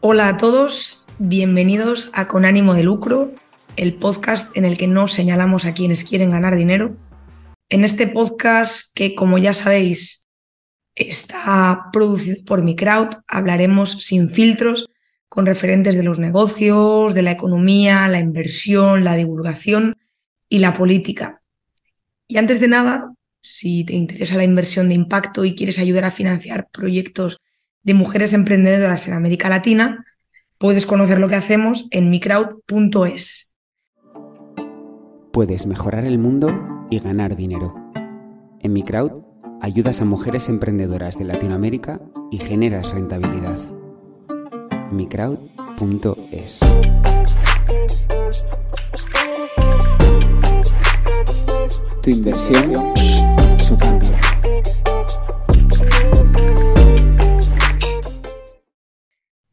Hola a todos, bienvenidos a Con ánimo de lucro, el podcast en el que no señalamos a quienes quieren ganar dinero. En este podcast que, como ya sabéis, está producido por mi crowd, hablaremos sin filtros con referentes de los negocios, de la economía, la inversión, la divulgación y la política. Y antes de nada, si te interesa la inversión de impacto y quieres ayudar a financiar proyectos de mujeres emprendedoras en América Latina, puedes conocer lo que hacemos en microwd.es. Puedes mejorar el mundo y ganar dinero. En Microwd ayudas a mujeres emprendedoras de Latinoamérica y generas rentabilidad. microwd.es. Tu inversión, su cambio.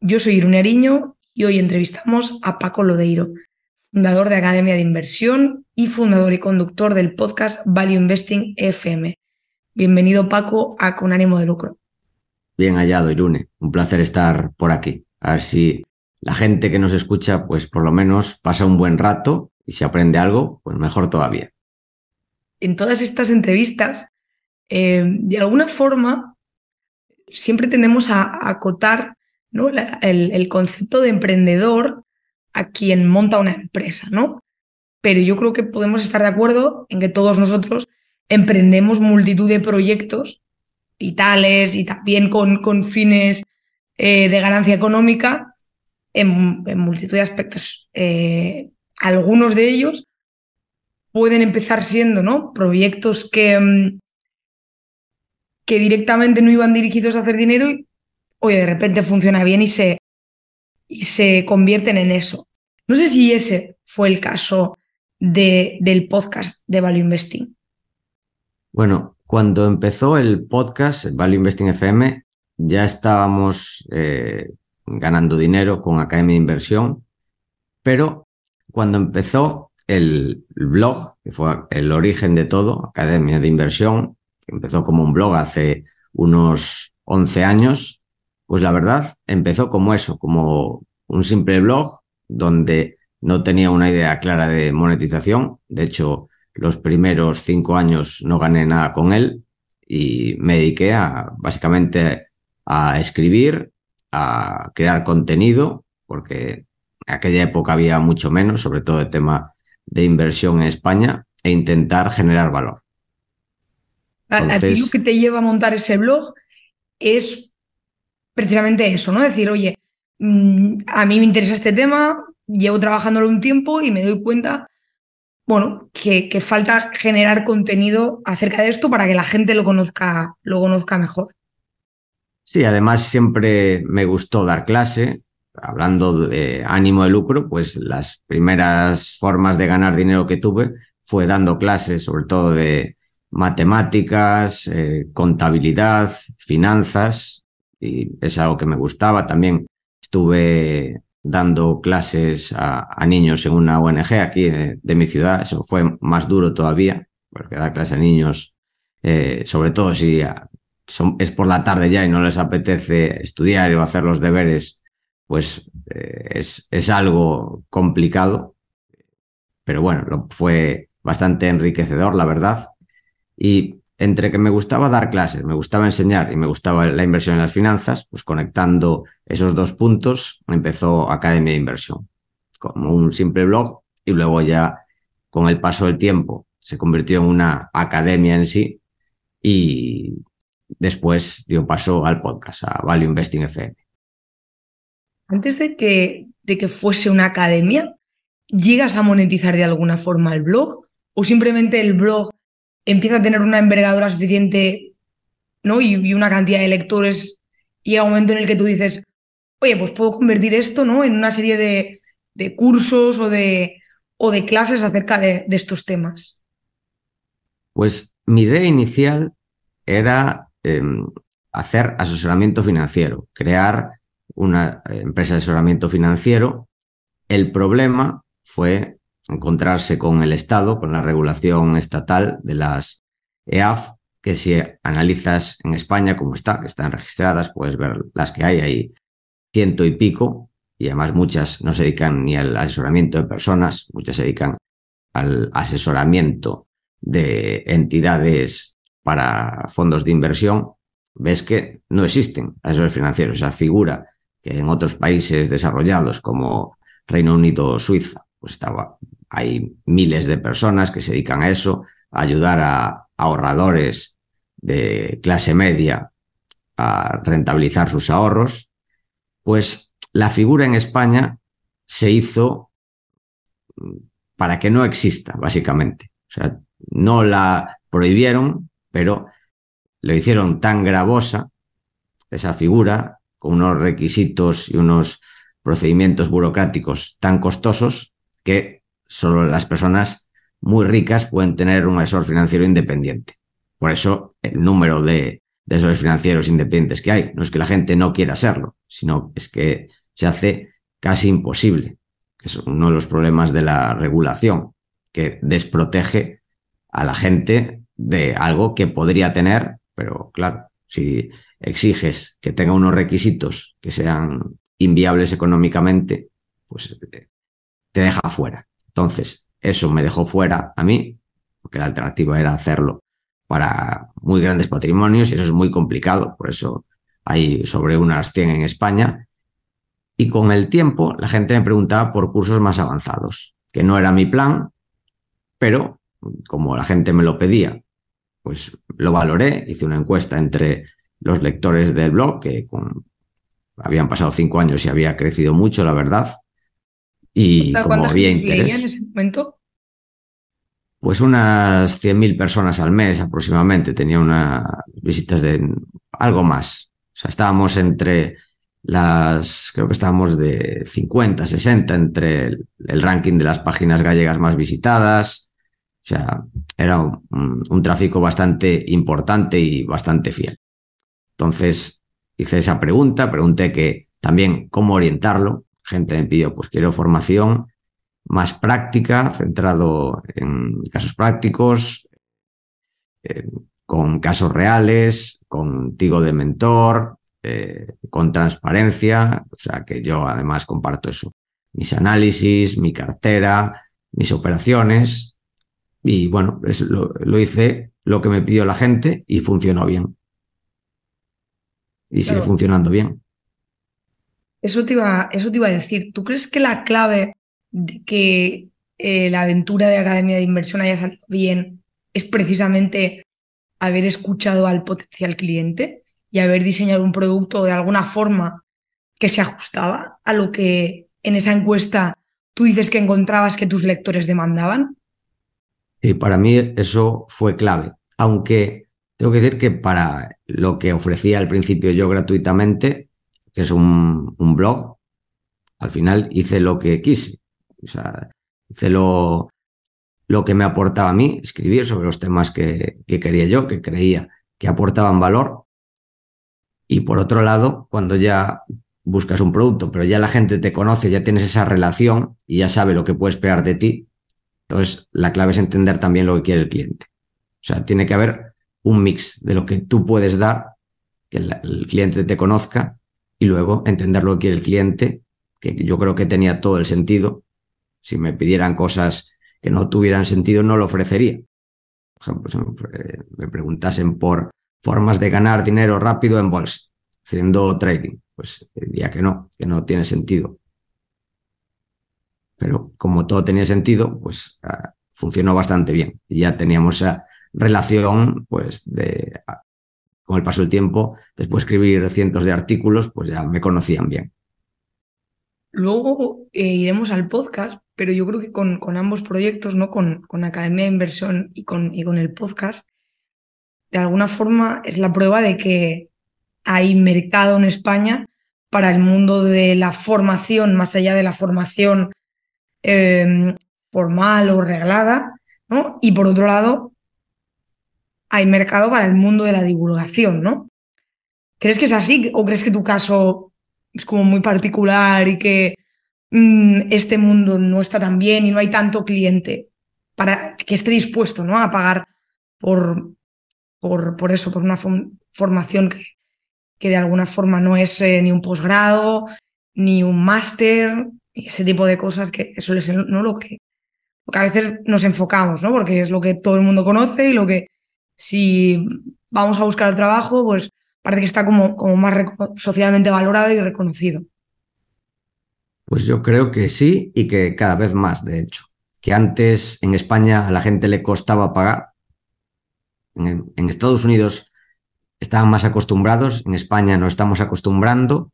Yo soy Irune Ariño y hoy entrevistamos a Paco Lodeiro, fundador de Academia de Inversión y fundador y conductor del podcast Value Investing FM. Bienvenido Paco a Con ánimo de lucro. Bien hallado, Irune. Un placer estar por aquí. A ver si la gente que nos escucha, pues por lo menos pasa un buen rato y si aprende algo, pues mejor todavía. En todas estas entrevistas, eh, de alguna forma, siempre tendemos a acotar el, concepto de emprendedor a quien monta una empresa, ¿no? Pero yo creo que podemos estar de acuerdo en que todos nosotros emprendemos multitud de proyectos vitales y también con, con fines eh, de ganancia económica en, multitud de aspectos. Eh, algunos de ellos pueden empezar siendo ¿no? proyectos que, mm, que directamente no iban dirigidos a hacer dinero y oye, de repente funciona bien y se, y se convierten en eso. No sé si ese fue el caso de, del podcast de Value Investing. Bueno, cuando empezó el podcast, Value Investing FM, ya estábamos eh, ganando dinero con Academia de Inversión, pero cuando empezó el, blog, que fue el origen de todo, Academia de Inversión, que empezó como un blog hace unos 11 años, pues la verdad, empezó como eso, como un simple blog donde no tenía una idea clara de monetización. De hecho, los primeros cinco años no gané nada con él y me dediqué a básicamente a escribir, a crear contenido, porque en aquella época había mucho menos, sobre todo el tema de inversión en España, e intentar generar valor. a ti lo que te lleva a montar ese blog es precisamente eso, ¿no? Decir, oye, mm, a mí me interesa este tema, llevo trabajándolo un tiempo y me doy cuenta, bueno, que, falta generar contenido acerca de esto para que la gente lo conozca, lo conozca mejor. Sí, además siempre me gustó dar clase. Hablando de ánimo de lucro, pues las primeras formas de ganar dinero que tuve fue dando clases, sobre todo de matemáticas, eh, contabilidad, finanzas, y es algo que me gustaba. También estuve dando clases a, niños en una ONG aquí de, mi ciudad. Eso fue más duro todavía, porque dar clases a niños, eh, sobre todo si es por la tarde ya y no les apetece estudiar o hacer los deberes, pues eh, es, es algo complicado. Pero bueno, fue bastante enriquecedor, la verdad. Y entre que me gustaba dar clases, me gustaba enseñar y me gustaba la inversión en las finanzas, pues conectando esos dos puntos empezó Academia de Inversión, como un simple blog y luego ya con el paso del tiempo se convirtió en una academia en sí y después dio paso al podcast, a Value Investing FM. Antes de que, de que fuese una academia, ¿llegas a monetizar de alguna forma el blog o simplemente el blog empieza a tener una envergadura suficiente ¿no? y, una cantidad de lectores, y llega un momento en el que tú dices, oye, pues puedo convertir esto ¿no? en una serie de, cursos o de, clases acerca de, estos temas. Pues mi idea inicial era eh, hacer asesoramiento financiero, crear una empresa de asesoramiento financiero. El problema fue encontrarse con el Estado, con la regulación estatal de las EAF, que si analizas en España como está, que están registradas, puedes ver las que hay ahí. ciento y pico, y además muchas no se dedican ni al asesoramiento de personas, muchas se dedican al asesoramiento de entidades para fondos de inversión, ves que no existen asesores financieros. Esa figura que en otros países desarrollados como Reino Unido o Suiza, pues estaba, hay miles de personas que se dedican a eso, a ayudar a ahorradores de clase media a rentabilizar sus ahorros, pues la figura en España se hizo para que no exista, básicamente. O sea, no la prohibieron, pero lo hicieron tan gravosa, esa figura, con unos requisitos y unos procedimientos burocráticos tan costosos, que solo las personas muy ricas pueden tener un asesor financiero independiente. Por eso el número de, asesores financieros independientes que hay, no es que la gente no quiera serlo, sino es que se hace casi imposible, es uno de los problemas de la regulación, que desprotege a la gente de algo que podría tener, pero claro, si exiges que tenga unos requisitos que sean inviables económicamente, pues eh, te deja fuera. Entonces, eso me dejó fuera a mí, porque la alternativa era hacerlo para muy grandes patrimonios y eso es muy complicado, por eso hay sobre unas 100 en España. Y con el tiempo la gente me preguntaba por cursos más avanzados, que no era mi plan, pero como la gente me lo pedía, pues lo valoré, hice una encuesta entre los lectores del blog, que habían pasado cinco años y había crecido mucho, la verdad. Y como había interés. en ese momento? Pues unas 100.000 personas al mes aproximadamente. Tenía unas visitas de algo más. O sea, estábamos entre las, creo que estábamos de 50, 60 entre el, el ranking de las páginas gallegas más visitadas, o sea, era un, tráfico bastante importante y bastante fiel. Entonces hice esa pregunta, pregunté que también cómo orientarlo. Gente me pidió, pues quiero formación más práctica, centrado en casos prácticos, eh, con casos reales, contigo de mentor, eh, con transparencia, o sea que yo además comparto eso, mis análisis, mi cartera, mis operaciones, y bueno, lo, hice lo que me pidió la gente y funcionó bien. Y sigue funcionando bien. Eso te, iba, eso te iba a decir. ¿Tú crees que la clave de que eh, la aventura de Academia de Inversión haya salido bien es precisamente haber escuchado al potencial cliente y haber diseñado un producto de alguna forma que se ajustaba a lo que en esa encuesta tú dices que encontrabas que tus lectores demandaban? Y para mí eso fue clave, aunque tengo que decir que para lo que ofrecía al principio yo gratuitamente, que es un, blog, al final hice lo que quise. O sea, hice lo, lo que me aportaba a mí, escribir sobre los temas que, que quería yo, que creía que aportaban valor. Y por otro lado, cuando ya buscas un producto, pero ya la gente te conoce, ya tienes esa relación y ya sabe lo que puede esperar de ti, entonces, la clave es entender también lo que quiere el cliente. O sea, tiene que haber un mix de lo que tú puedes dar, que el, cliente te conozca, y luego entender lo que quiere el cliente, que yo creo que tenía todo el sentido. Si me pidieran cosas que no tuvieran sentido, no lo ofrecería. Por ejemplo, si me preguntasen por formas de ganar dinero rápido en bolsa, haciendo trading, pues diría que no, que no tiene sentido. Pero como todo tenía sentido, pues ah, funcionó bastante bien. Y ya teníamos esa relación, pues, de, ah, con el paso del tiempo, después de escribir cientos de artículos, pues ya me conocían bien. Luego eh, iremos al podcast, pero yo creo que con, con ambos proyectos, ¿no? Con, con, Academia de Inversión y con, y con el podcast, de alguna forma es la prueba de que hay mercado en España para el mundo de la formación, más allá de la formación Em, formal o reglada, ¿no? Y por otro lado, hay mercado para el mundo de la divulgación, ¿no? ¿Crees que es así o crees que tu caso es como muy particular y que mm, este mundo no está tan bien y no hay tanto cliente para que esté dispuesto ¿no? a pagar por, por, por eso, por una formación que, que, de alguna forma no es eh, ni un posgrado ni un máster, y ese tipo de cosas que suele ser ¿no? lo, que, lo que a veces nos enfocamos, ¿no? Porque es lo que todo el mundo conoce y lo que si vamos a buscar el trabajo, pues parece que está como, como más socialmente valorado y reconocido. Pues yo creo que sí y que cada vez más, de hecho. Que antes en España a la gente le costaba pagar. En, en Estados Unidos estaban más acostumbrados, en España no estamos acostumbrando.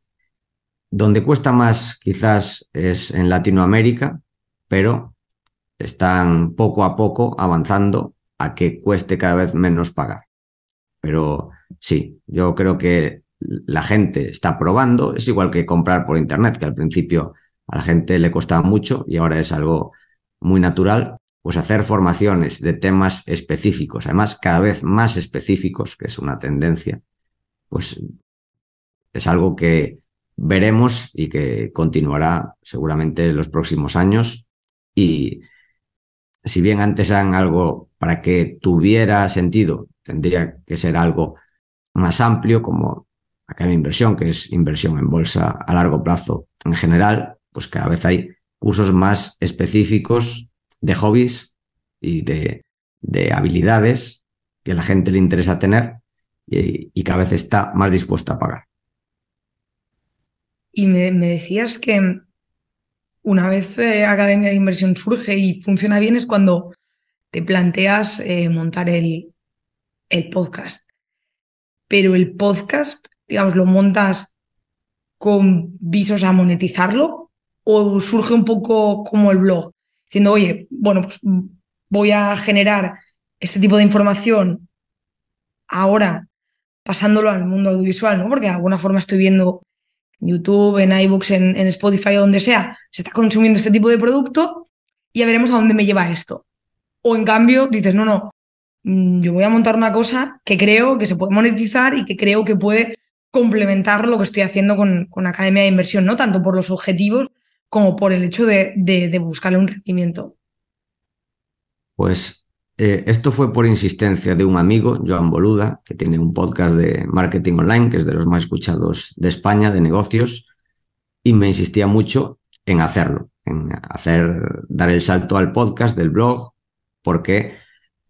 Donde cuesta más quizás es en Latinoamérica, pero están poco a poco avanzando a que cueste cada vez menos pagar. Pero sí, yo creo que la gente está probando, es igual que comprar por Internet, que al principio a la gente le costaba mucho y ahora es algo muy natural, pues hacer formaciones de temas específicos, además cada vez más específicos, que es una tendencia, pues es algo que veremos y que continuará seguramente en los próximos años y si bien antes eran algo para que tuviera sentido, tendría que ser algo más amplio como Academia Inversión, que es inversión en bolsa a largo plazo en general, pues cada vez hay cursos más específicos de hobbies y de, de habilidades que a la gente le interesa tener y, y, cada vez está más dispuesta a pagar. Y me decías que una vez eh, Academia de Inversión surge y funciona bien es cuando te planteas eh, montar el, el podcast. Pero el podcast, digamos, lo montas con visos a monetizarlo o surge un poco como el blog, diciendo, oye, bueno, pues voy a generar este tipo de información ahora pasándolo al mundo audiovisual, ¿no? Porque de alguna forma estoy viendo YouTube, en iBooks, en, en Spotify o donde sea, se está consumiendo este tipo de producto y ya veremos a dónde me lleva esto. O en cambio dices, no, no, mm, yo voy a montar una cosa que creo que se puede monetizar y que creo que puede complementar lo que estoy haciendo con, con Academia de Inversión, no tanto por los objetivos como por el hecho de, de, de buscarle un rendimiento. Pues eh, esto fue por insistencia de un amigo, Joan Boluda, que tiene un podcast de marketing online, que es de los más escuchados de España, de negocios, y me insistía mucho en hacerlo, en hacer, dar el salto al podcast del blog, porque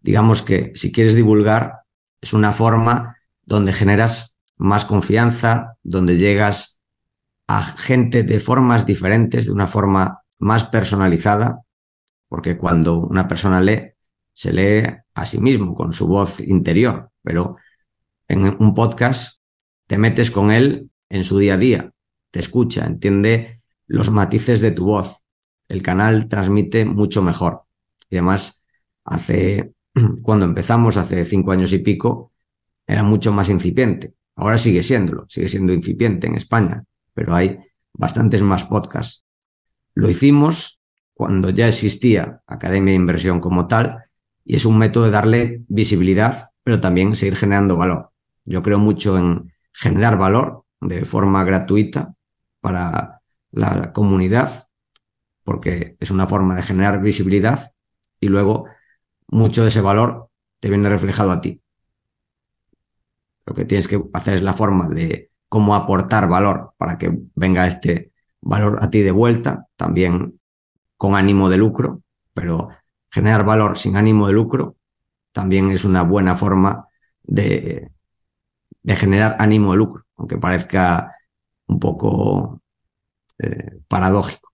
digamos que si quieres divulgar, es una forma donde generas más confianza, donde llegas a gente de formas diferentes, de una forma más personalizada, porque cuando una persona lee, se lee a sí mismo con su voz interior, pero en un podcast te metes con él en su día a día, te escucha, entiende los matices de tu voz. El canal transmite mucho mejor. Y además, hace, cuando empezamos, hace cinco años y pico, era mucho más incipiente. Ahora sigue siéndolo, sigue siendo incipiente en España, pero hay bastantes más podcasts. Lo hicimos cuando ya existía Academia de Inversión como tal y es un método de darle visibilidad, pero también seguir generando valor. Yo creo mucho en generar valor de forma gratuita para la comunidad, porque es una forma de generar visibilidad y luego mucho de ese valor te viene reflejado a ti. Lo que tienes que hacer es la forma de cómo aportar valor para que venga este valor a ti de vuelta, también con ánimo de lucro, pero generar valor sin ánimo de lucro también es una buena forma de, generar ánimo de lucro, aunque parezca un poco eh, paradójico.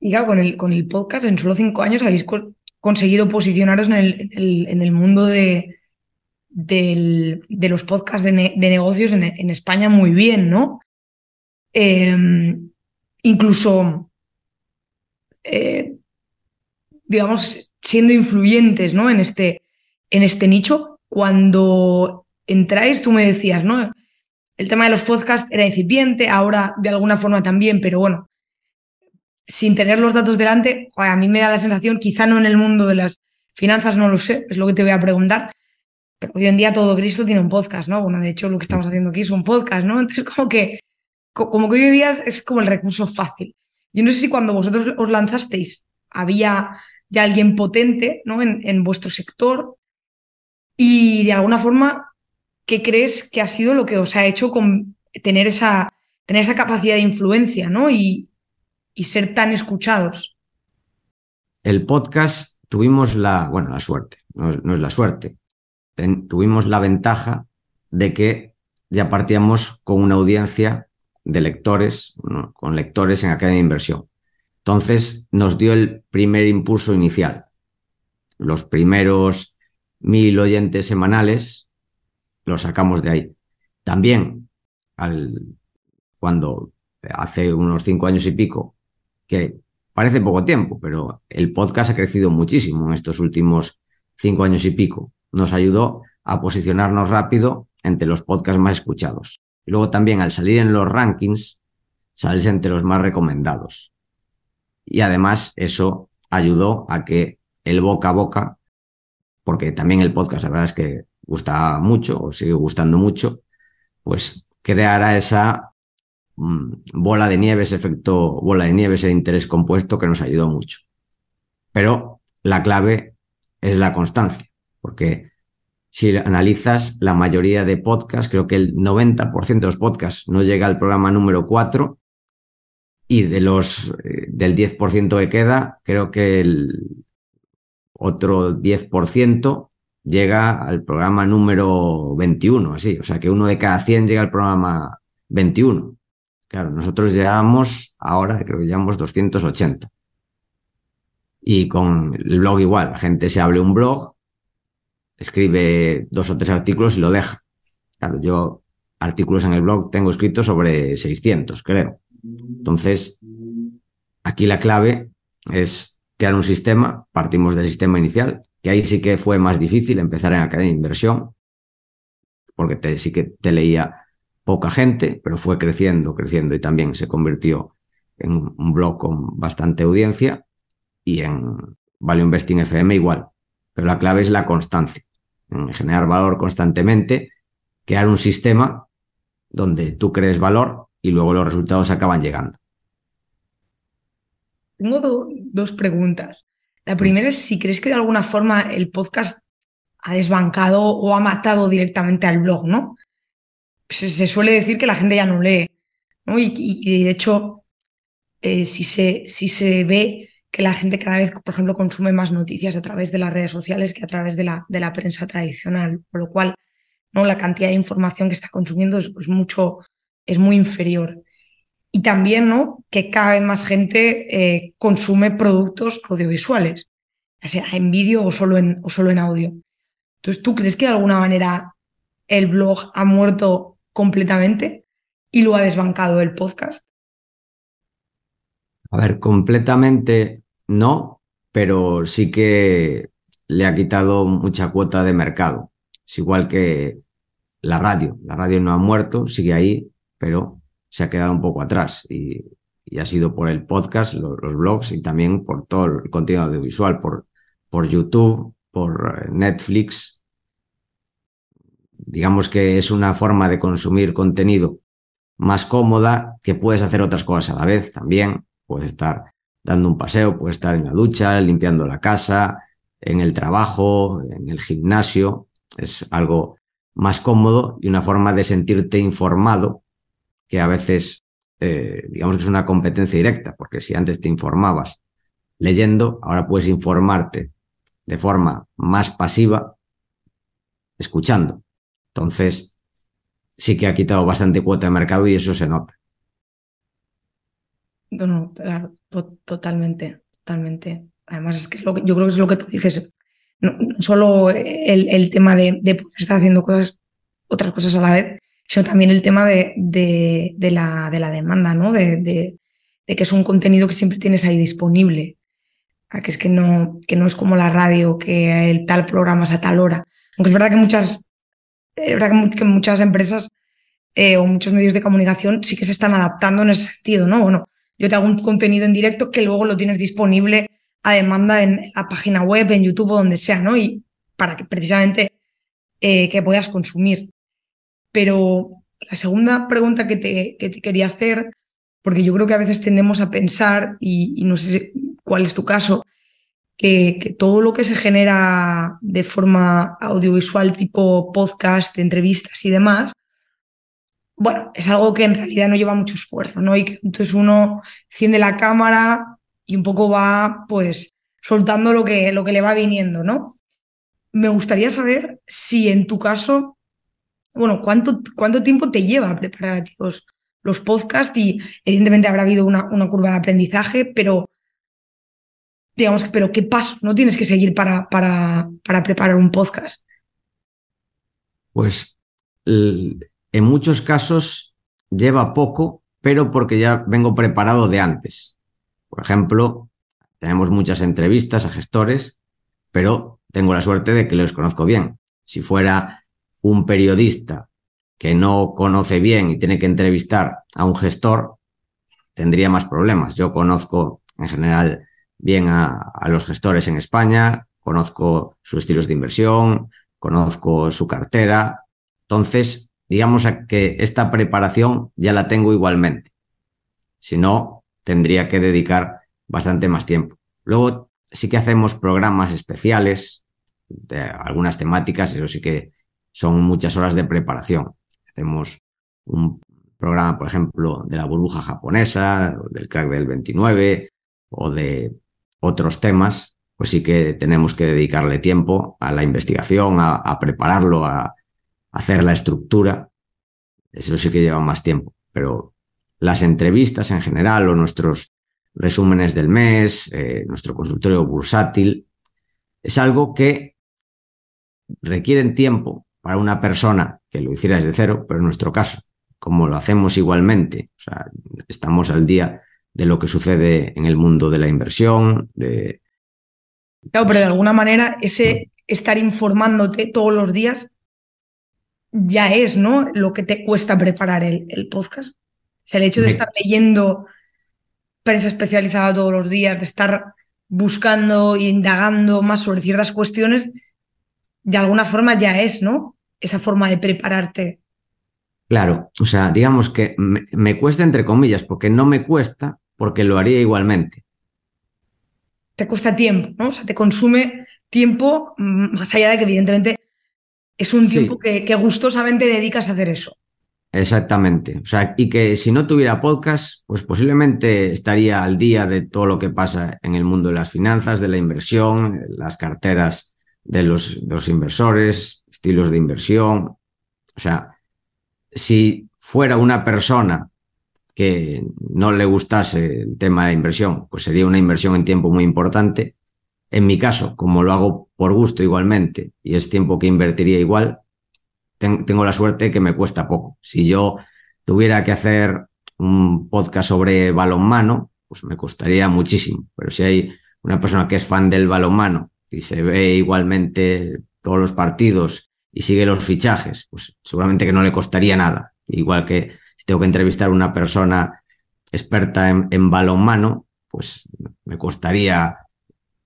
Y claro, con el, con el podcast en solo cinco años habéis co conseguido posicionaros en el, en el mundo de, del, de los podcasts de, ne de negocios en, España muy bien, ¿no? Eh, incluso eh, digamos, siendo influyentes ¿no? en, este, en este nicho. Cuando entráis, tú me decías, ¿no? El tema de los podcasts era incipiente, ahora de alguna forma también, pero bueno, sin tener los datos delante, a mí me da la sensación, quizá no en el mundo de las finanzas, no lo sé, es lo que te voy a preguntar, pero hoy en día todo Cristo tiene un podcast, ¿no? Bueno, de hecho lo que estamos haciendo aquí es un podcast, ¿no? Entonces como que, como que hoy en día es como el recurso fácil. Yo no sé si cuando vosotros os lanzasteis había ya alguien potente ¿no? en, en vuestro sector y de alguna forma, ¿qué crees que ha sido lo que os ha hecho con tener esa, tener esa capacidad de influencia, ¿no? Y, y ser tan escuchados. El podcast tuvimos la, bueno, la suerte, no, es la suerte, tuvimos la ventaja de que ya partíamos con una audiencia de lectores, con lectores en Academia de Inversión. Entonces nos dio el primer impulso inicial. Los primeros mil oyentes semanales los sacamos de ahí. También, al, cuando hace unos cinco años y pico, que parece poco tiempo, pero el podcast ha crecido muchísimo en estos últimos cinco años y pico. Nos ayudó a posicionarnos rápido entre los podcasts más escuchados. Y luego también al salir en los rankings, sales entre los más recomendados. Y además eso ayudó a que el boca a boca, porque también el podcast la verdad es que gusta mucho o sigue gustando mucho, pues creara esa mm, bola de nieve, ese efecto bola de nieve, ese interés compuesto que nos ayudó mucho. Pero la clave es la constancia, porque si analizas la mayoría de podcasts, creo que el 90% de los podcasts no llega al programa número 4 y de los eh, del 10% que queda, creo que el otro 10% llega al programa número 21, así, o sea que uno de cada 100 llega al programa 21. Claro, nosotros llegamos ahora, creo que llevamos 280. Y con el blog igual, la gente se abre un blog, escribe dos o tres artículos y lo deja. Claro, yo artículos en el blog tengo escritos sobre 600, creo. Entonces, aquí la clave es crear un sistema, partimos del sistema inicial, que ahí sí que fue más difícil empezar en Academia de Inversión, porque sí que te leía poca gente, pero fue creciendo, creciendo y también se convirtió en un blog con bastante audiencia y en Value Investing FM igual. Pero la clave es la constancia, en generar valor constantemente, crear un sistema donde tú crees valor y luego los resultados acaban llegando. Tengo dos preguntas. La primera es si crees que de alguna forma el podcast ha desbancado o ha matado directamente al blog, ¿no? Se, suele decir que la gente ya no lee, ¿no? Y, de hecho, eh, si, se, si se ve que la gente cada vez, por ejemplo, consume más noticias a través de las redes sociales que a través de la, de la prensa tradicional, por lo cual ¿no? la cantidad de información que está consumiendo es mucho, es muy inferior y también ¿no? que cada vez más gente eh, consume productos audiovisuales, ya sea en vídeo o solo en, o solo en audio. Entonces, ¿tú crees que de alguna manera el blog ha muerto completamente y lo ha desbancado el podcast? A ver, completamente no, pero sí que le ha quitado mucha cuota de mercado. Es igual que la radio. La radio no ha muerto, sigue ahí, pero se ha quedado un poco atrás y, ha sido por el podcast, los, blogs y también por todo el contenido audiovisual, por, por YouTube, por eh, Netflix. Digamos que es una forma de consumir contenido más cómoda, que puedes hacer otras cosas a la vez también. Puedes estar dando un paseo, puedes estar en la ducha, limpiando la casa, en el trabajo, en el gimnasio. Es algo más cómodo y una forma de sentirte informado que a veces, eh, digamos que es una competencia directa, porque si antes te informabas leyendo, ahora puedes informarte de forma más pasiva escuchando. Entonces, sí que ha quitado bastante cuota de mercado y eso se nota. No, no, totalmente, totalmente. Además, es que, es lo que yo creo que es lo que tú dices. No, solo el, tema de, de estar haciendo cosas, otras cosas a la vez, sino también el tema de, de, la, de la, demanda, ¿no? De, que es un contenido que siempre tienes ahí disponible. que es que no, que no es como la radio, que el tal programa es a tal hora. Aunque es verdad que muchas, es verdad que, muchas empresas eh, o muchos medios de comunicación sí que se están adaptando en ese sentido, ¿no? Bueno, yo te hago un contenido en directo que luego lo tienes disponible a demanda en la página web, en YouTube o donde sea, ¿no? Y para que precisamente eh, que puedas consumir. Pero la segunda pregunta que te, te, quería hacer, porque yo creo que a veces tendemos a pensar, y, no sé cuál es tu caso, que, todo lo que se genera de forma audiovisual tipo podcast, entrevistas y demás, bueno, es algo que en realidad no lleva mucho esfuerzo, ¿no? Y que entonces uno enciende la cámara y un poco va, pues, soltando lo que, lo que le va viniendo, ¿no? Me gustaría saber si en tu caso, bueno, ¿cuánto, cuánto tiempo te lleva a preparar los, los podcasts? Y evidentemente habrá habido una, una curva de aprendizaje, pero digamos, pero ¿qué paso no tienes que seguir para, para, para preparar un podcast? Pues en muchos casos lleva poco, pero porque ya vengo preparado de antes. Por ejemplo, tenemos muchas entrevistas a gestores, pero tengo la suerte de que los conozco bien. Si fuera un periodista que no conoce bien y tiene que entrevistar a un gestor, tendría más problemas. Yo conozco en general bien a, los gestores en España, conozco sus estilos de inversión, conozco su cartera. Entonces, digamos que esta preparación ya la tengo igualmente. Si no, tendría que dedicar bastante más tiempo. Luego sí que hacemos programas especiales de algunas temáticas, eso sí que son muchas horas de preparación. Hacemos un programa, por ejemplo, de la burbuja japonesa, del crack del 29 o de otros temas, pues sí que tenemos que dedicarle tiempo a la investigación, a prepararlo, a, hacer la estructura, eso sí que lleva más tiempo, pero las entrevistas en general o nuestros resúmenes del mes, eh, nuestro consultorio bursátil, es algo que requieren tiempo para una persona que lo hiciera desde cero, pero en nuestro caso, como lo hacemos igualmente, o sea, estamos al día de lo que sucede en el mundo de la inversión, de... Claro, pero de alguna manera ese estar informándote todos los días ya es, ¿no? Lo que te cuesta preparar el, el podcast. O sea, el hecho de estar leyendo prensa especializada todos los días, de estar buscando e indagando más sobre ciertas cuestiones, de alguna forma ya es, ¿no? Esa forma de prepararte. Claro, o sea, digamos que me, me cuesta entre comillas, porque no me cuesta, porque lo haría igualmente. Te cuesta tiempo, ¿no? O sea, te consume tiempo, mm, más allá de que evidentemente es un tiempo que, que, gustosamente dedicas a hacer eso. Exactamente. O sea, y que si no tuviera podcast, pues posiblemente estaría al día de todo lo que pasa en el mundo de las finanzas, de la inversión, las carteras de los, inversores, estilos de inversión. O sea, si fuera una persona que no le gustase el tema de la inversión, pues sería una inversión en tiempo muy importante. En mi caso, como lo hago por gusto igualmente y es tiempo que invertiría igual, ten, tengo la suerte que me cuesta poco. Si yo tuviera que hacer un podcast sobre balonmano, pues me costaría muchísimo. Pero si hay una persona que es fan del balonmano y se ve igualmente todos los partidos y sigue los fichajes, pues seguramente que no le costaría nada. Igual que tengo que entrevistar a una persona experta en, en balonmano, pues me costaría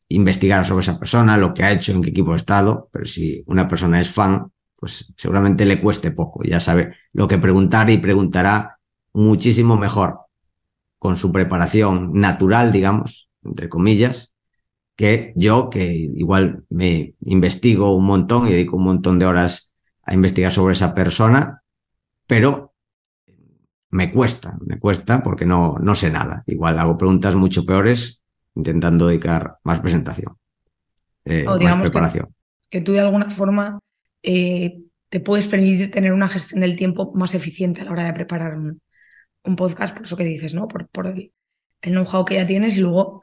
investigar sobre esa persona, lo que ha hecho, en qué equipo ha estado, pero si una persona es fan, pues seguramente le cueste poco, ya sabe lo que preguntar y preguntará muchísimo mejor con su preparación natural, digamos, entre comillas, que yo, que igual me investigo un montón y dedico un montón de horas a investigar sobre esa persona, pero me cuesta, me cuesta porque no, no sé nada. Igual hago preguntas mucho peores intentando dedicar más presentación, eh, más preparación. Que, que, tú de alguna forma eh, te puedes permitir tener una gestión del tiempo más eficiente a la hora de preparar un, un podcast, por eso que dices, ¿no? Por, por el, el know-how que ya tienes y luego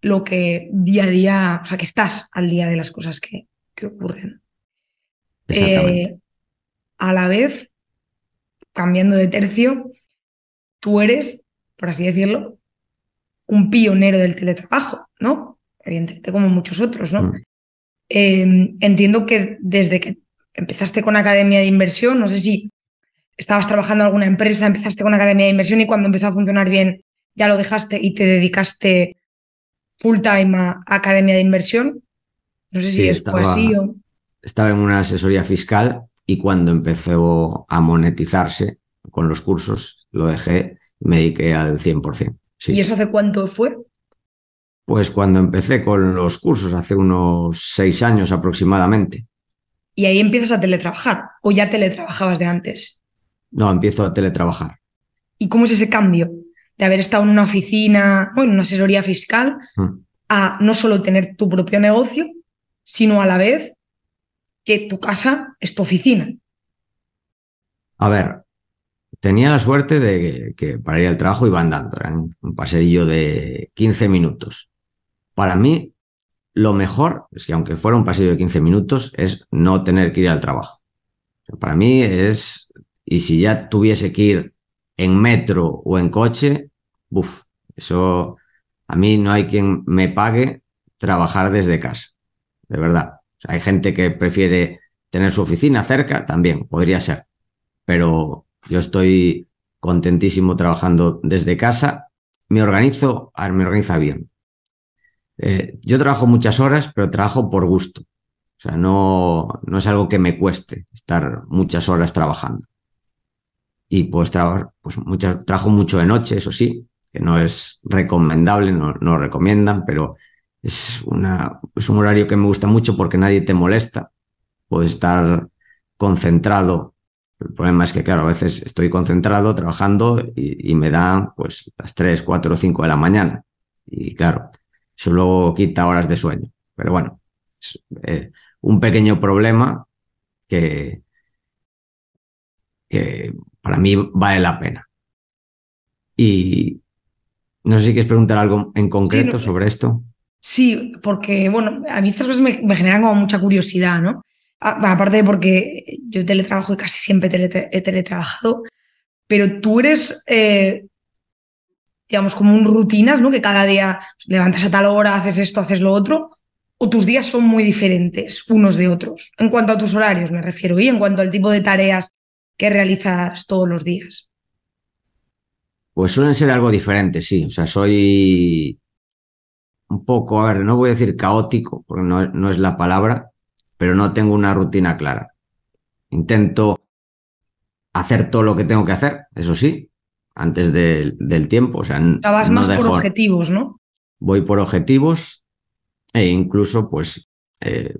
lo que día a día, o sea, que estás al día de las cosas que, que ocurren. Exactamente. Eh, a la vez, cambiando de tercio, tú eres, por así decirlo, un pionero del teletrabajo, ¿no? Evidentemente, como muchos otros, ¿no? Mm. Eh, entiendo que desde que empezaste con Academia de Inversión, no sé si estabas trabajando en alguna empresa, empezaste con Academia de Inversión y cuando empezó a funcionar bien ya lo dejaste y te dedicaste full time a Academia de Inversión. No sé si sí, estaba, así o... Estaba en una asesoría fiscal y cuando empezó a monetizarse con los cursos, lo dejé y me dediqué al 100%. Sí. ¿Y eso hace cuánto fue? Pues cuando empecé con los cursos, hace unos seis años aproximadamente. ¿Y ahí empiezas a teletrabajar o ya teletrabajabas de antes? No, empiezo a teletrabajar. ¿Y cómo es ese cambio de haber estado en una oficina o en una asesoría fiscal Mm. a no solo tener tu propio negocio, sino a la vez que tu casa es tu oficina? A ver, tenía la suerte de que, que para ir al trabajo iba andando, era un paseillo de 15 minutos. Para mí, lo mejor es que aunque fuera un pasillo de 15 minutos, es no tener que ir al trabajo. Para mí es, y si ya tuviese que ir en metro o en coche, buf, eso a mí no hay quien me pague trabajar desde casa, de verdad. O sea, hay gente que prefiere tener su oficina cerca, también podría ser, pero yo estoy contentísimo trabajando desde casa. Me organizo, me organiza bien. Eh, yo trabajo muchas horas, pero trabajo por gusto. O sea, no, no es algo que me cueste estar muchas horas trabajando. Y pues, trabajar, pues muchas, trabajo mucho de noche, eso sí, que no es recomendable, no, no recomiendan, pero es, una, es un horario que me gusta mucho porque nadie te molesta. Puedes estar concentrado. El problema es que, claro, a veces estoy concentrado trabajando y, me dan pues las 3, 4 o 5 de la mañana. Y claro, eso luego quita horas de sueño. Pero bueno, es eh, un pequeño problema que, que para mí vale la pena. Y no sé si quieres preguntar algo en concreto Sí, no. sobre esto. Sí, porque, bueno, a mí estas cosas me, me generan como mucha curiosidad, ¿no? A- aparte de porque yo teletrabajo y casi siempre tele- he teletrabajado, pero tú eres, eh, digamos, como un rutinas, ¿no? Que cada día levantas a tal hora, haces esto, haces lo otro, o tus días son muy diferentes unos de otros, en cuanto a tus horarios me refiero, y en cuanto al tipo de tareas que realizas todos los días. Pues suelen ser algo diferente, sí. O sea, soy un poco, a ver, no voy a decir caótico, porque no, no es la palabra, pero no tengo una rutina clara. Intento hacer todo lo que tengo que hacer, eso sí, antes del, del tiempo. O sea, O sea, vas no más por objetivos, ¿no? voy por objetivos e incluso, pues, eh,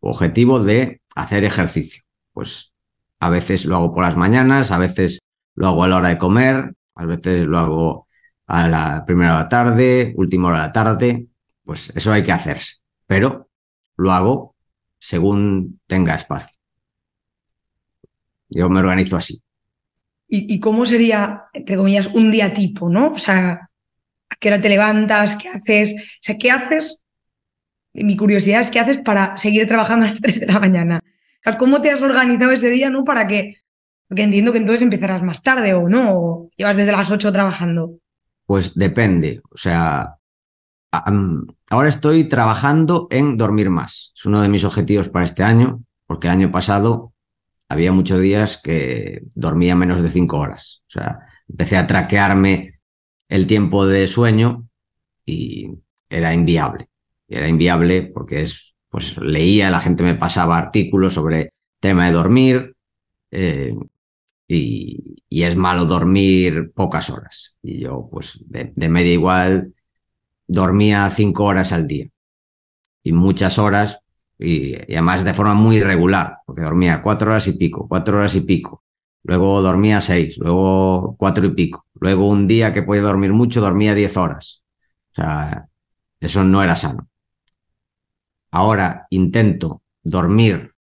objetivo de hacer ejercicio. Pues a veces lo hago por las mañanas, a veces lo hago a la hora de comer, a veces lo hago a la primera hora de la tarde, última hora de la tarde. Pues eso hay que hacerse, pero lo hago según tenga espacio. Yo me organizo así. ¿Y, cómo sería, entre comillas, un día tipo, ¿no? O sea, ¿a qué hora te levantas? ¿Qué haces? O sea, ¿qué haces? Mi curiosidad es qué haces para seguir trabajando a las 3 de la mañana. ¿cómo te has organizado ese día, no? Para que, porque entiendo que entonces empezarás más tarde o no, o llevas desde las 8 trabajando. Pues depende. O sea, ahora estoy trabajando en dormir más. Es uno de mis objetivos para este año, porque el año pasado había muchos días que dormía menos de cinco horas. O sea, empecé a traquearme el tiempo de sueño y era inviable. Era inviable porque es, pues leía, la gente me pasaba artículos sobre tema de dormir eh, y, es malo dormir pocas horas. Y yo, pues, de, de media igual, dormía cinco horas al día. Y muchas horas, y, y además de forma muy irregular, porque dormía cuatro horas y pico, cuatro horas y pico. Luego dormía seis, luego cuatro y pico. Luego un día que podía dormir mucho, dormía diez horas. O sea, eso no era sano. Ahora intento dormir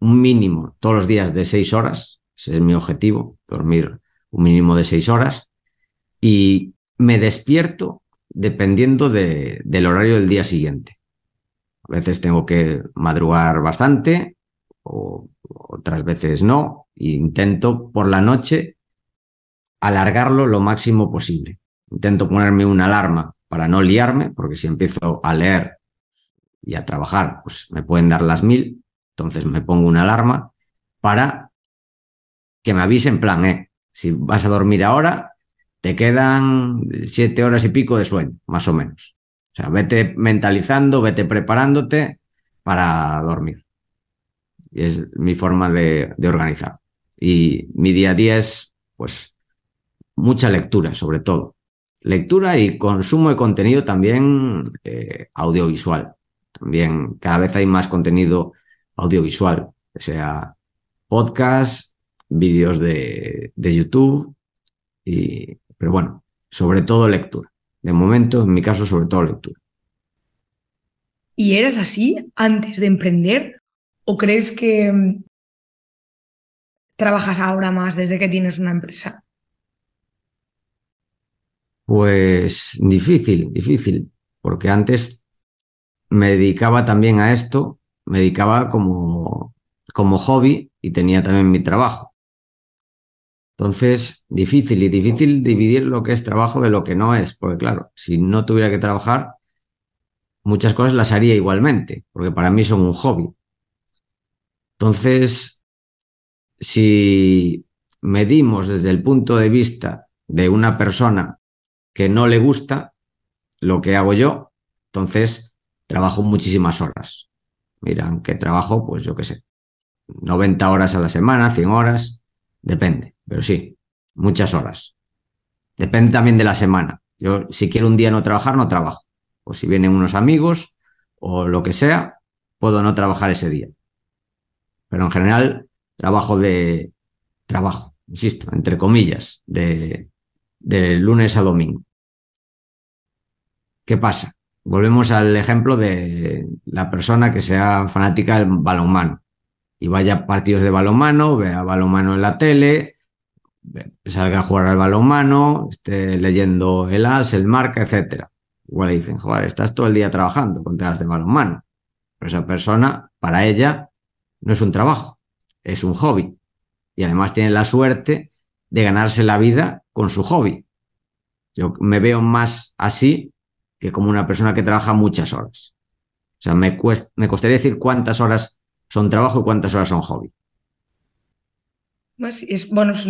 un mínimo todos los días de seis horas. Ese es mi objetivo, dormir un mínimo de seis horas. Y me despierto dependiendo de, del horario del día siguiente. A veces tengo que madrugar bastante, o otras veces no. E intento por la noche alargarlo lo máximo posible. Intento ponerme una alarma para no liarme, porque si empiezo a leer y a trabajar, pues me pueden dar las mil. Entonces me pongo una alarma para que me avise en plan, eh, si vas a dormir ahora, te quedan siete horas y pico de sueño, más o menos. O sea, vete mentalizando, vete preparándote para dormir. Y es mi forma de, organizar. Y mi día a día es, pues, mucha lectura, sobre todo. Lectura y consumo de contenido también eh, audiovisual. También cada vez hay más contenido audiovisual, sea podcast, vídeos de, de YouTube, y, pero bueno, sobre todo lectura. De momento, en mi caso, sobre todo lectura. ¿Y eras así antes de emprender? ¿O crees que mm, trabajas ahora más desde que tienes una empresa? Pues difícil, difícil, porque antes me dedicaba también a esto, me dedicaba como, como hobby y tenía también mi trabajo. Entonces, difícil y difícil dividir lo que es trabajo de lo que no es, porque claro, si no tuviera que trabajar, muchas cosas las haría igualmente, porque para mí son un hobby. Entonces, si medimos desde el punto de vista de una persona que no le gusta lo que hago yo, entonces trabajo muchísimas horas. Miran que trabajo, pues yo qué sé, 90 horas a la semana, 100 horas, depende, pero sí, muchas horas. Depende también de la semana. Yo, si quiero un día no trabajar, no trabajo. O si vienen unos amigos o lo que sea, puedo no trabajar ese día. Pero en general, trabajo de trabajo, insisto, entre comillas, de, de lunes a domingo. ¿Qué pasa? Volvemos al ejemplo de la persona que sea fanática del balonmano y vaya partidos de balonmano, vea balonmano en la tele, salga a jugar al balonmano, esté leyendo el AS, el marca, etc. Igual le dicen, joder, estás todo el día trabajando con temas de balonmano. Pero esa persona, para ella, no es un trabajo, es un hobby. Y además tiene la suerte de ganarse la vida con su hobby. Yo me veo más así que como una persona que trabaja muchas horas. O sea, me, me costaría decir cuántas horas son trabajo y cuántas horas son hobby. Pues es, bueno, es,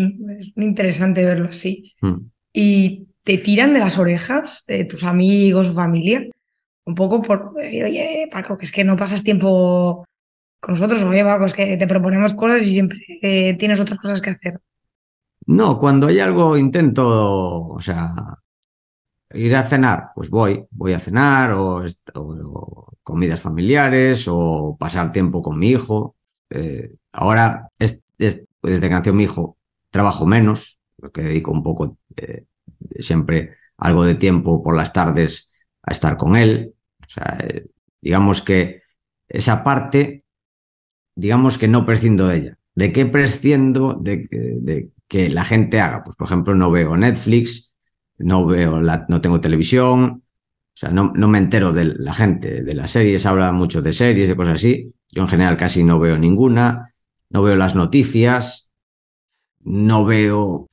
interesante verlo así. Mm. Y te tiran de las orejas de tus amigos o familia, un poco por, oye, Paco, que es que no pasas tiempo con nosotros, oye, Paco, es que te proponemos cosas y siempre eh, tienes otras cosas que hacer. No, cuando hay algo intento, o sea, ir a cenar, pues voy, voy a cenar o, comidas familiares o pasar tiempo con mi hijo. Eh, ahora, es, desde que nació mi hijo, trabajo menos, que dedico un poco, eh, siempre algo de tiempo por las tardes a estar con él. O sea, eh, digamos que esa parte, digamos que no prescindo de ella. ¿De qué prescindo de, de, que la gente haga. Pues, por ejemplo, no veo Netflix, no veo la, no tengo televisión, o sea, no, no me entero de la gente, de las series, habla mucho de series, de cosas así. Yo en general casi no veo ninguna, no veo las noticias, no veo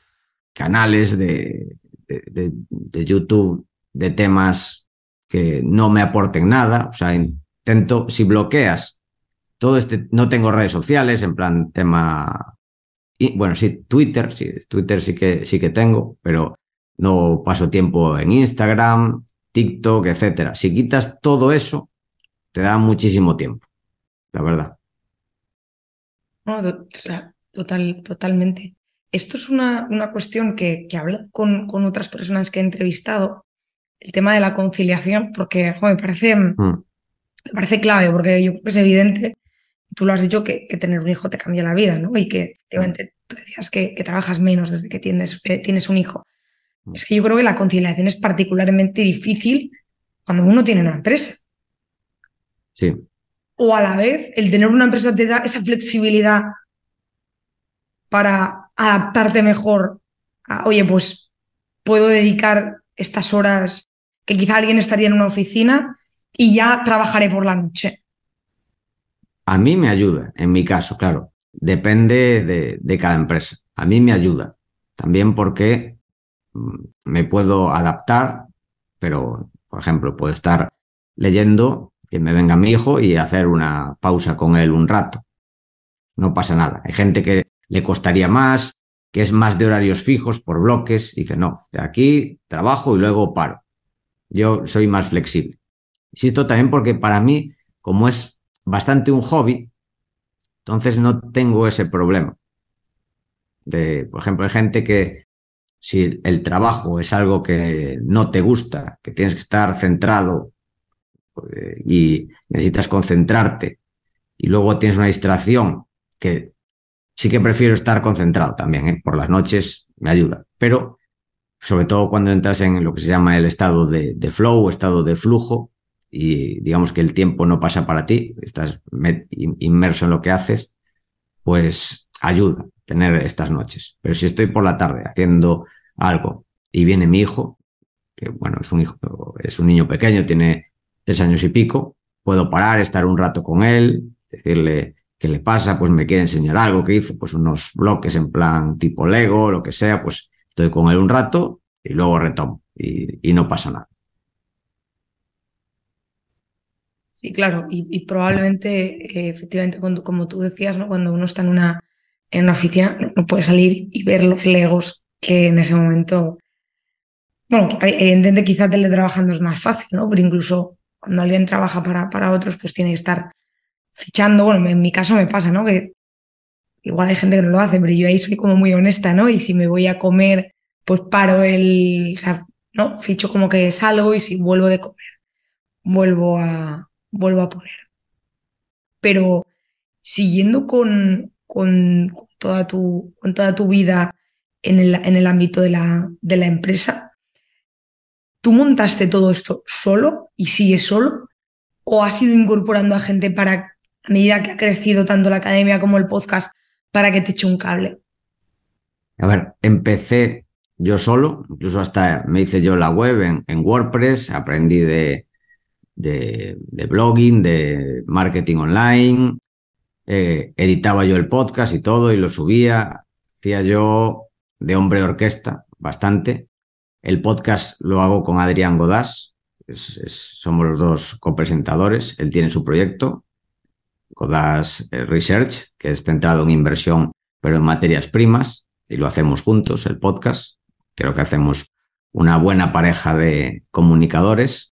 canales de, de, de YouTube de temas que no me aporten nada. O sea, intento, si bloqueas todo este, no tengo redes sociales, en plan tema y, bueno, sí, Twitter, sí, Twitter sí que, sí que tengo, pero no paso tiempo en Instagram, TikTok, etcétera. Si quitas todo eso, te da muchísimo tiempo, la verdad. No, total, totalmente. Esto es una, una cuestión que, que he hablado con, con, otras personas que he entrevistado, el tema de la conciliación, porque me, parece, mm. me parece clave, porque yo creo que es evidente tú lo has dicho que, tener un hijo te cambia la vida, ¿no? Y que efectivamente tú decías que, trabajas menos desde que tienes, eh, tienes un hijo. Es que yo creo que la conciliación es particularmente difícil cuando uno tiene una empresa. Sí. O a la vez, el tener una empresa te da esa flexibilidad para adaptarte mejor a, oye, pues puedo dedicar estas horas que quizá alguien estaría en una oficina y ya trabajaré por la noche. A mí me ayuda, en mi caso, claro. Depende de, cada empresa. A mí me ayuda. También porque me puedo adaptar, pero, por ejemplo, puedo estar leyendo, que me venga mi hijo y hacer una pausa con él un rato. No pasa nada. Hay gente que le costaría más, que es más de horarios fijos por bloques. Dice, no, de aquí trabajo y luego paro. Yo soy más flexible. Insisto también porque para mí, como es bastante un hobby, entonces no tengo ese problema. De, por ejemplo, hay gente que si el trabajo es algo que no te gusta, que tienes que estar centrado eh, y necesitas concentrarte y luego tienes una distracción que sí que prefiero estar concentrado también, ¿eh? por las noches me ayuda, pero sobre todo cuando entras en lo que se llama el estado de, de flow, estado de flujo, y digamos que el tiempo no pasa para ti, estás inmerso en lo que haces, pues ayuda tener estas noches. Pero si estoy por la tarde haciendo algo y viene mi hijo, que bueno, es un hijo, es un niño pequeño, tiene tres años y pico, puedo parar, estar un rato con él, decirle qué le pasa, pues me quiere enseñar algo que hizo, pues unos bloques en plan tipo Lego, lo que sea, pues estoy con él un rato y luego retomo y, no pasa nada. Sí, claro, y, probablemente, eh, efectivamente, cuando, como tú decías, ¿no? cuando uno está en una, en una oficina, no, puede salir y ver los legos que en ese momento, bueno, evidentemente quizá teletrabajando es más fácil, ¿no? Pero incluso cuando alguien trabaja para, para otros, pues tiene que estar fichando, bueno, en mi caso me pasa, ¿no? Que igual hay gente que no lo hace, pero yo ahí soy como muy honesta, ¿no? Y si me voy a comer, pues paro el, o sea, ¿no? Ficho como que salgo y si vuelvo de comer, vuelvo a, vuelvo a poner. Pero siguiendo con, con, toda, tu, con toda tu vida en el, en el ámbito de la, de la empresa, ¿tú montaste todo esto solo y sigues solo? ¿O has ido incorporando a gente para, a medida que ha crecido tanto la academia como el podcast, para que te eche un cable? A ver, empecé yo solo, incluso hasta me hice yo la web en, en WordPress, aprendí de, de, blogging, de marketing online, eh, editaba yo el podcast y todo y lo subía, hacía yo de hombre orquesta bastante. El podcast lo hago con Adrián Godás, somos los dos copresentadores, él tiene su proyecto, Godás eh, Research, que es centrado en inversión, pero en materias primas, y lo hacemos juntos, el podcast. Creo que hacemos una buena pareja de comunicadores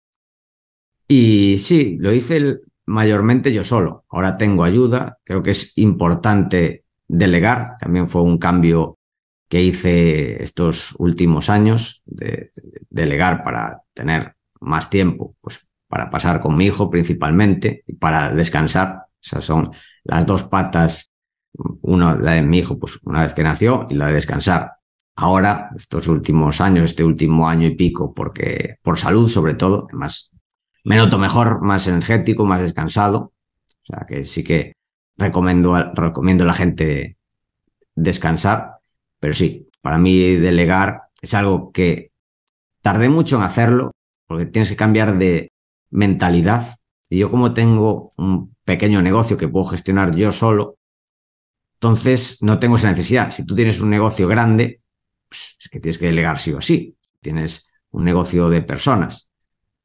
y sí, lo hice mayormente yo solo. Ahora tengo ayuda. Creo que es importante delegar. También fue un cambio que hice estos últimos años, de, delegar para tener más tiempo, pues para pasar con mi hijo principalmente y para descansar. Esas son las dos patas, una la de mi hijo, pues una vez que nació, y la de descansar. Ahora, estos últimos años, este último año y pico, porque por salud sobre todo, además me noto mejor, más energético, más descansado. O sea que sí que recomiendo, recomiendo a la gente descansar. Pero sí, para mí delegar es algo que tardé mucho en hacerlo, porque tienes que cambiar de mentalidad. Y yo como tengo un pequeño negocio que puedo gestionar yo solo, entonces no tengo esa necesidad. Si tú tienes un negocio grande, pues es que tienes que delegar sí o sí. Tienes un negocio de personas.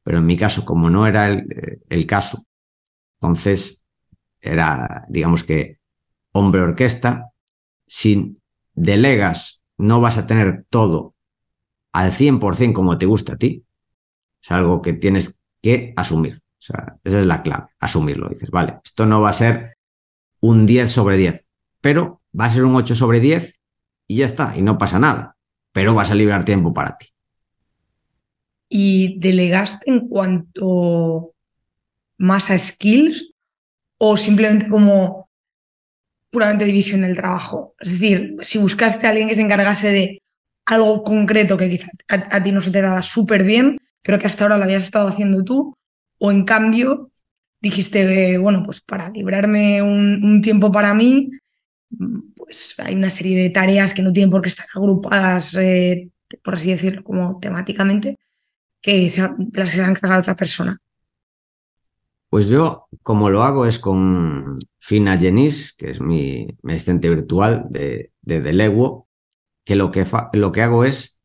Pero en mi caso, como no era el, caso, entonces era, digamos que, hombre orquesta, si delegas no vas a tener todo al 100% como te gusta a ti, es algo que tienes que asumir. O sea, esa es la clave, asumirlo. Dices, vale, esto no va a ser un 10 sobre 10, pero va a ser un 8 sobre 10 y ya está, y no pasa nada, pero vas a librar tiempo para ti y delegaste en cuanto más a skills o simplemente como puramente división del trabajo? Es decir, si buscaste a alguien que se encargase de algo concreto que quizá a, ti no se te daba súper bien, pero que hasta ahora lo habías estado haciendo tú, o en cambio dijiste, bueno, pues para librarme un, tiempo para mí, pues hay una serie de tareas que no tienen por qué estar agrupadas, eh, por así decirlo, como temáticamente, que se, las que se a otra persona? Pues yo, como lo hago, es con Fina Jenis, que es mi, asistente virtual de, de que lo, que lo que hago es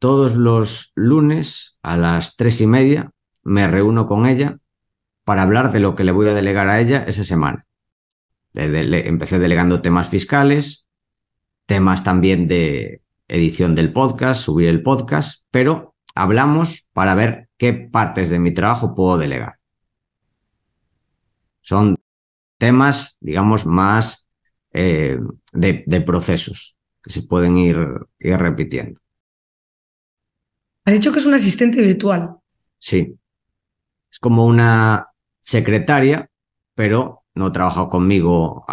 todos los lunes a las tres y media me reúno con ella para hablar de lo que le voy a delegar a ella esa semana. Le, empecé delegando temas fiscales, temas también de edición del podcast, subir el podcast, pero hablamos para ver qué partes de mi trabajo puedo delegar. Son temas, digamos, más eh, de, procesos que se pueden ir, ir repitiendo. Has dicho que es un asistente virtual. Sí. Es como una secretaria, pero no trabaja conmigo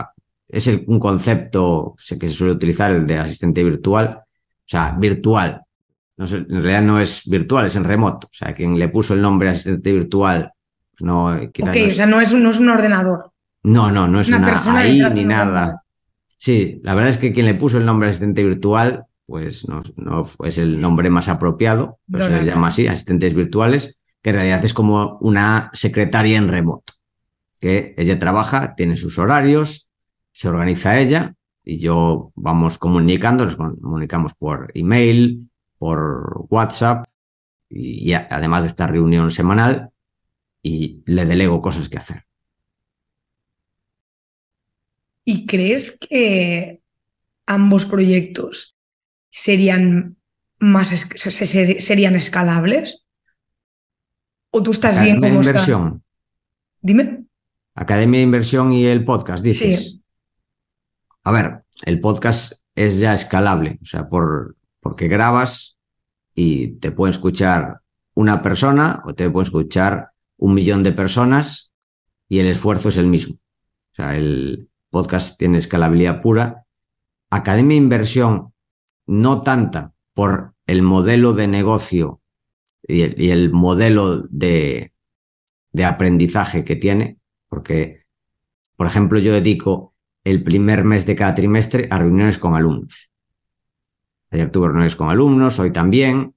es un concepto sé que se suele utilizar, el de asistente virtual, o sea, virtual. No en realidad no es virtual, es en remoto. O sea, quien le puso el nombre asistente virtual, no. ok, o sea, no es, un, no es un ordenador. No, no, no es una, persona ahí ni nada. Sí, la verdad es que quien le puso el nombre asistente virtual, pues no, no es el nombre más apropiado, pero se les llama así, asistentes virtuales, que en realidad es como una secretaria en remoto, que ella trabaja, tiene sus horarios, se organiza ella y yo vamos comunicando, nos comunicamos por email, por WhatsApp y además de esta reunión semanal y le delego cosas que hacer. ¿Y crees que ambos proyectos serían más serían escalables? ¿O tú estás bien como de inversión. Dime. Academia de Inversión y el podcast, dices. Sí. A ver, el podcast es ya escalable, o sea, por, porque grabas y te puede escuchar una persona o te puede escuchar un millón de personas y el esfuerzo es el mismo. O sea, el, podcast tiene escalabilidad pura. Academia de Inversión, no tanta por el modelo de negocio y el, modelo de, de aprendizaje que tiene, porque, por ejemplo, yo dedico el primer mes de cada trimestre a reuniones con alumnos. Ayer tuve reuniones con alumnos, hoy también.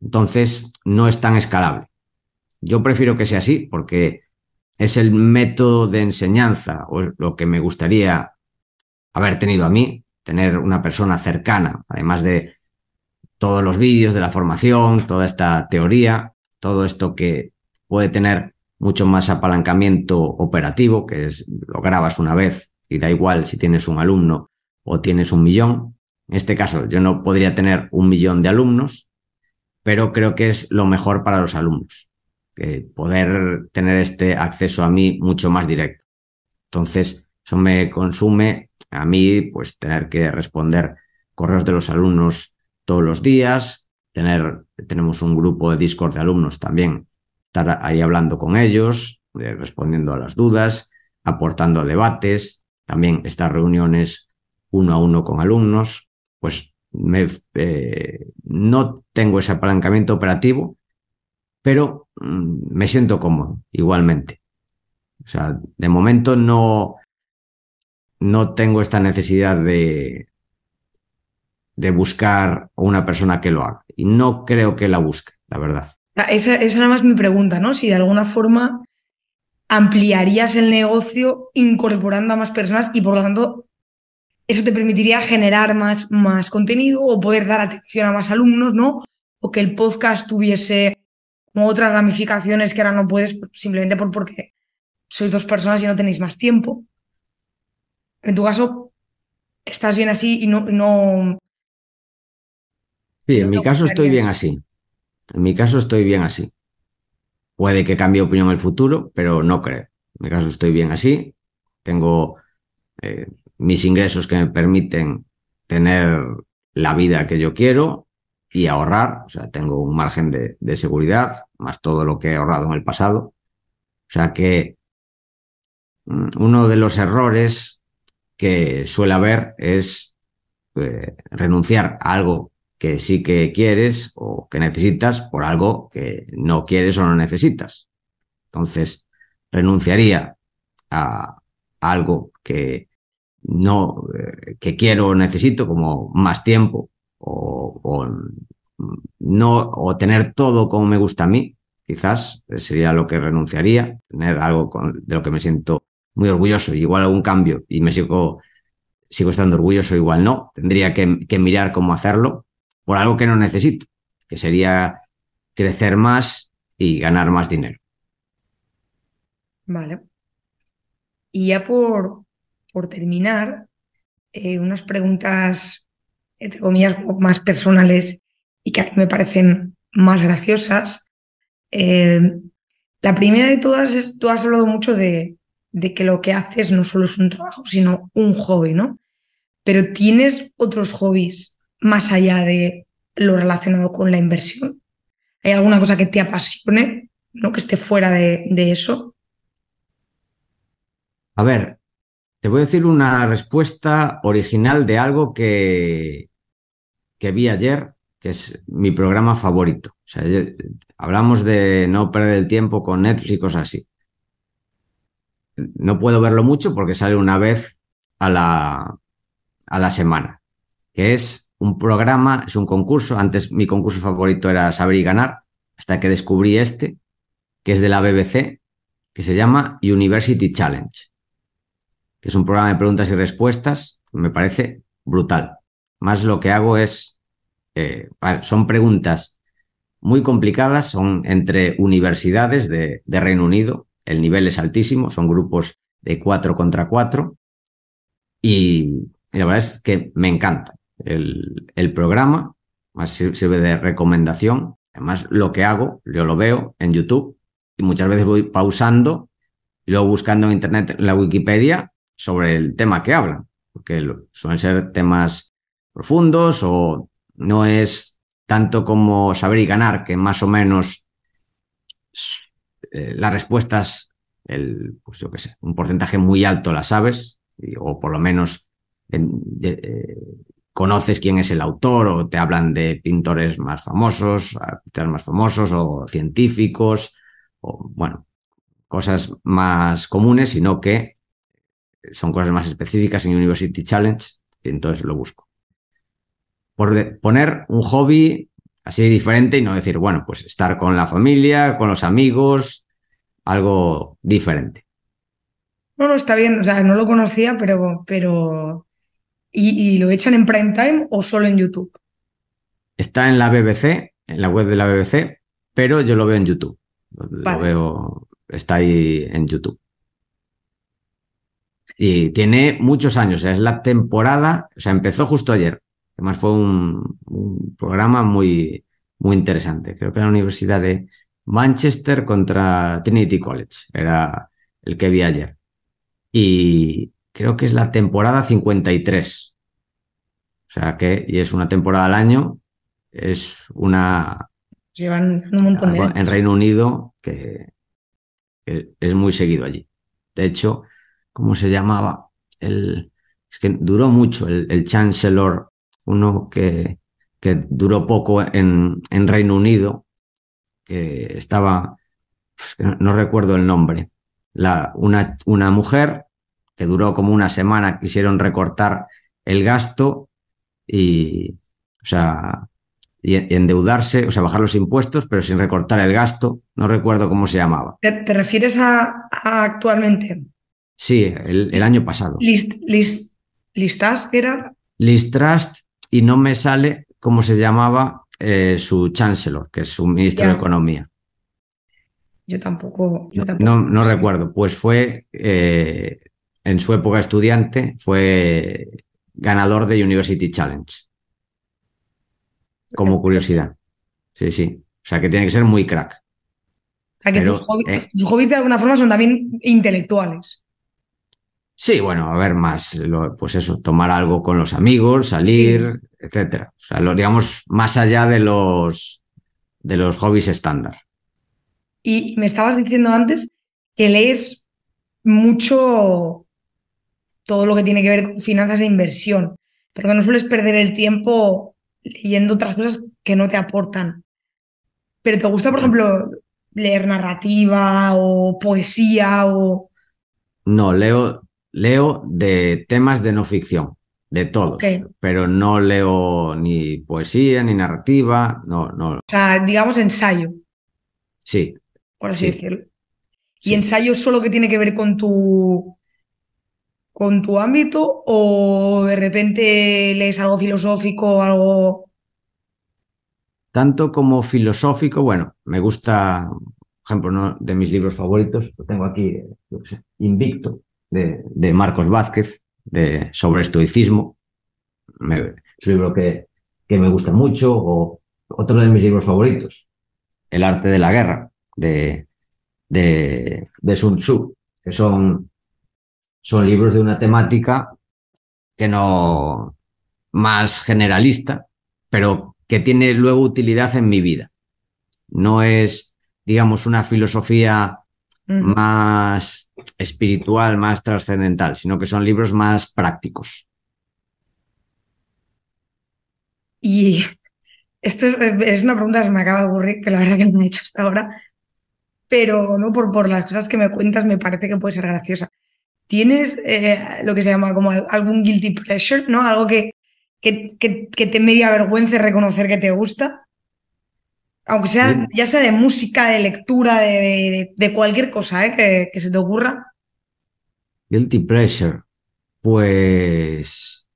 Entonces, no es tan escalable. Yo prefiero que sea así porque es el método de enseñanza o lo que me gustaría haber tenido a mí, tener una persona cercana, además de todos los vídeos de la formación, toda esta teoría, todo esto que puede tener mucho más apalancamiento operativo, que es lo grabas una vez y da igual si tienes un alumno o tienes un millón. En este caso, yo no podría tener un millón de alumnos, pero creo que es lo mejor para los alumnos poder tener este acceso a mí mucho más directo. Entonces, eso me consume a mí, pues, tener que responder correos de los alumnos todos los días, tener, tenemos un grupo de Discord de alumnos también, estar ahí hablando con ellos, eh, respondiendo a las dudas, aportando debates, también estas reuniones uno a uno con alumnos, pues eh, no tengo ese apalancamiento operativo, pero mm, me siento cómodo igualmente. O sea, de momento no, no tengo esta necesidad de, de buscar una persona que lo haga. Y no creo que la busque, la verdad. Ah, esa, esa nada más mi pregunta, ¿no? Si de alguna forma ampliarías el negocio incorporando a más personas y por lo tanto eso te permitiría generar más, más contenido o poder dar atención a más alumnos, ¿no? O que el podcast tuviese otras ramificaciones que ahora no puedes simplemente por porque sois dos personas y no tenéis más tiempo. En tu caso, estás bien así y no... no sí, en mi caso estoy bien así. En mi caso estoy bien así. Puede que cambie opinión en el futuro, pero no creo. En mi caso estoy bien así. Tengo eh, mis ingresos que me permiten tener la vida que yo quiero y ahorrar, o sea, tengo un margen de, seguridad, más todo lo que he ahorrado en el pasado. O sea que mm, uno de los errores que suele haber es eh, renunciar a algo que sí que quieres o que necesitas por algo que no quieres o no necesitas. Entonces, renunciaría a algo que no, eh, que quiero o necesito, como más tiempo, o, no, o tener todo como me gusta a mí, quizás sería lo que renunciaría, tener algo de lo que me siento muy orgulloso, igual algún cambio y me sigo, sigo estando orgulloso, igual no, tendría que mirar cómo hacerlo por algo que no necesito, que sería crecer más y ganar más dinero. Vale. Y ya por, por terminar, eh, unas preguntas entre comillas, más personales y que a mí me parecen más graciosas. Eh, la primera de todas es, tú has hablado mucho de, de, que lo que haces no solo es un trabajo, sino un hobby, ¿no? Pero tienes otros hobbies más allá de lo relacionado con la inversión. ¿Hay alguna cosa que te apasione, ¿no? que esté fuera de, de eso? A ver, Te voy a decir una respuesta original de algo que, que vi ayer, que es mi programa favorito. O sea, hablamos de no perder el tiempo con Netflix, cosas así. No puedo verlo mucho porque sale una vez a la, a la semana, que es un programa, es un concurso. Antes mi concurso favorito era Saber y Ganar, hasta que descubrí este, que es de la BBC, que se llama University Challenge, que es un programa de preguntas y respuestas, me parece brutal. Más lo que hago es, eh, son preguntas muy complicadas, son entre universidades de, Reino Unido, el nivel es altísimo, son grupos de cuatro contra cuatro, y, la verdad es que me encanta el, programa, más sirve de recomendación. Además, lo que hago, yo lo veo en YouTube y muchas veces voy pausando y luego buscando en Internet, en la Wikipedia, sobre el tema que hablan, porque suelen ser temas profundos o no es tanto como saber y ganar, que más o menos eh, las respuestas, el, pues yo qué sé, un porcentaje muy alto las sabes, o por lo menos eh, conoces quién es el autor o te hablan de pintores más famosos, artistas más famosos o científicos, o bueno, cosas más comunes, sino que son cosas más específicas en University Challenge y entonces lo busco. Por poner un hobby así diferente y no decir, bueno, pues estar con la familia, con los amigos, algo diferente. No, no, está bien, o sea, no lo conocía, pero, pero ¿Y, lo echan en prime time o solo en YouTube? Está en la BBC, en la web de la BBC, pero yo lo veo en YouTube. Lo veo, está ahí en YouTube. Y tiene muchos años, es la temporada, o sea, empezó justo ayer. Además fue un, un programa muy, muy interesante. Creo que la Universidad de Manchester contra Trinity College era el que vi ayer. Y, creo que es la temporada 53. O sea que, y es una temporada al año, es una... Llevan un montón de... En Reino Unido, que, es muy seguido allí. De hecho, ¿cómo se llamaba? El, es que duró mucho el, Chancellor, uno que, duró poco en, Reino Unido, que estaba, no, recuerdo el nombre, una, una mujer que duró como una semana, quisieron recortar el gasto y, o sea, y endeudarse, o sea, bajar los impuestos, pero sin recortar el gasto. No recuerdo cómo se llamaba. ¿Te, refieres a, actualmente? Sí, el, año pasado. List, list, ¿Listas era? Listrust y no me sale cómo se llamaba eh, su chancellor, que es su ministro de Economía. Yo tampoco. no, no recuerdo. Pues fue eh, en su época estudiante, fue ganador de University Challenge. Como curiosidad. Sí, sí. O sea que tiene que ser muy crack. O sea que tus, hobbies, de alguna forma son también intelectuales. Sí, bueno, a ver más, pues eso, tomar algo con los amigos, salir, etcétera. O sea, lo, digamos, más allá de los, de los hobbies estándar. Y me estabas diciendo antes que lees mucho todo lo que tiene que ver con finanzas e inversión, pero que no sueles perder el tiempo leyendo otras cosas que no te aportan. Pero te gusta, por ejemplo, leer narrativa o poesía o... No, leo, leo de temas de no ficción, de todos, pero no leo ni poesía ni narrativa, no, no. O sea, digamos ensayo. Sí. Por así decirlo. ¿Y ensayo solo que tiene que ver con tu con tu ámbito o de repente lees algo filosófico, algo... Tanto como filosófico, bueno, me gusta, por ejemplo, uno de mis libros favoritos, lo tengo aquí, Invicto, de, Marcos Vázquez, de, sobre estoicismo. es un libro que, que me gusta mucho, o otro de mis libros favoritos, El arte de la guerra, de, de, de Sun Tzu, que son son libros de una temática que no más generalista, pero que tiene luego utilidad en mi vida. No es, digamos, una filosofía más espiritual, más trascendental, sino que son libros más prácticos. Y esto es una pregunta que me acaba de ocurrir, que la verdad que no me he hecho hasta ahora, pero no por, por las cosas que me cuentas me parece que puede ser graciosa. ¿Tienes eh, lo que se llama como algún guilty pleasure, ¿no? Algo que, que, que, te media vergüenza reconocer que te gusta? Aunque sea, ya sea de música, de lectura, de, de, cualquier cosa ¿eh? que, se te ocurra. Guilty pleasure. Pues.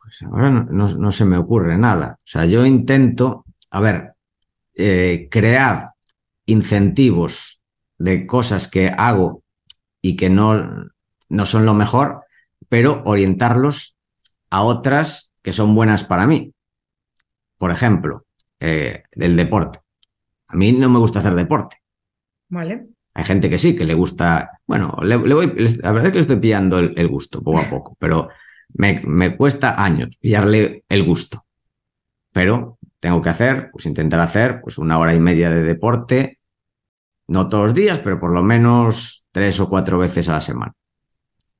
Pues ahora no, se me ocurre nada. O sea, yo intento, a ver, eh, crear incentivos de cosas que hago y que no, no son lo mejor, pero orientarlos a otras que son buenas para mí. Por ejemplo, eh, del deporte. A mí no me gusta hacer deporte. Vale. Hay gente que sí, que le gusta. Bueno, le, voy, la verdad es que le estoy pillando el, gusto poco a poco, pero me, me, cuesta años pillarle el gusto. Pero tengo que hacer, pues intentar hacer pues una hora y media de deporte, no todos los días, pero por lo menos tres o cuatro veces a la semana.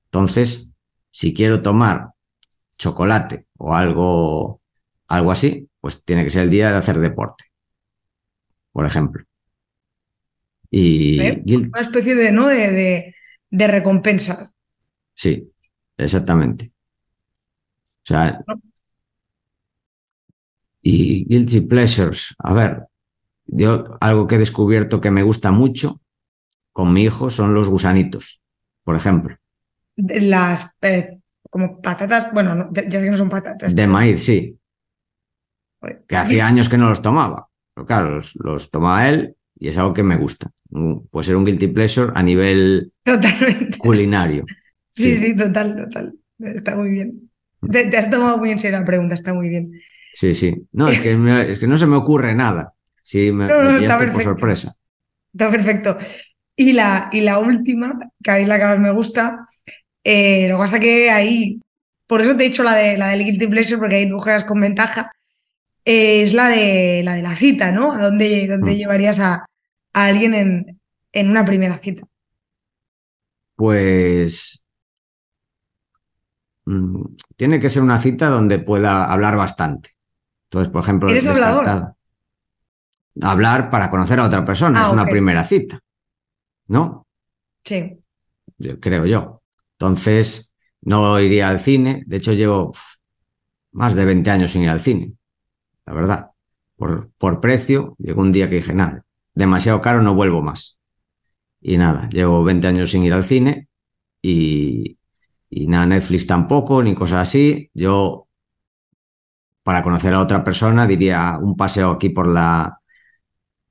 Entonces, si quiero tomar chocolate o algo, algo así, pues tiene que ser el día de hacer deporte, por ejemplo. Y, una especie de, ¿no? de, de, recompensa. Sí, exactamente. O sea, y guilty pleasures, a ver, yo algo que he descubierto que me gusta mucho con mi hijo son los gusanitos, por ejemplo. Las eh, como patatas, bueno, ya sé que no son patatas. De maíz, sí. Que hacía años que no los tomaba. Pero claro, los, tomaba él y es algo que me gusta. Puede ser un guilty pleasure a nivel culinario. Sí, sí, total, total. Está muy bien. Te, has tomado muy en serio la pregunta, está muy bien. Sí, sí. No, es que, es que no se me ocurre nada. Sí, me, no, está por sorpresa. Está perfecto. Y la, y la última, que a mí la que más me gusta, eh, lo que pasa que ahí, por eso te he dicho la de la del Guilty Pleasure, porque ahí tú juegas con ventaja, eh, es la de la de la cita, ¿no? ¿A dónde, dónde mm. llevarías a, a, alguien en, en una primera cita? Pues mm, tiene que ser una cita donde pueda hablar bastante. Entonces, por ejemplo, ¿Eres hablador? hablar para conocer a otra persona, ah, es una primera cita, ¿no? Sí. creo yo. Entonces, no iría al cine, de hecho llevo más de 20 años sin ir al cine, la verdad. Por, por precio, llegó un día que dije, nada, demasiado caro, no vuelvo más. Y nada, llevo 20 años sin ir al cine y, y nada, Netflix tampoco, ni cosas así. Yo, para conocer a otra persona, diría un paseo aquí por la,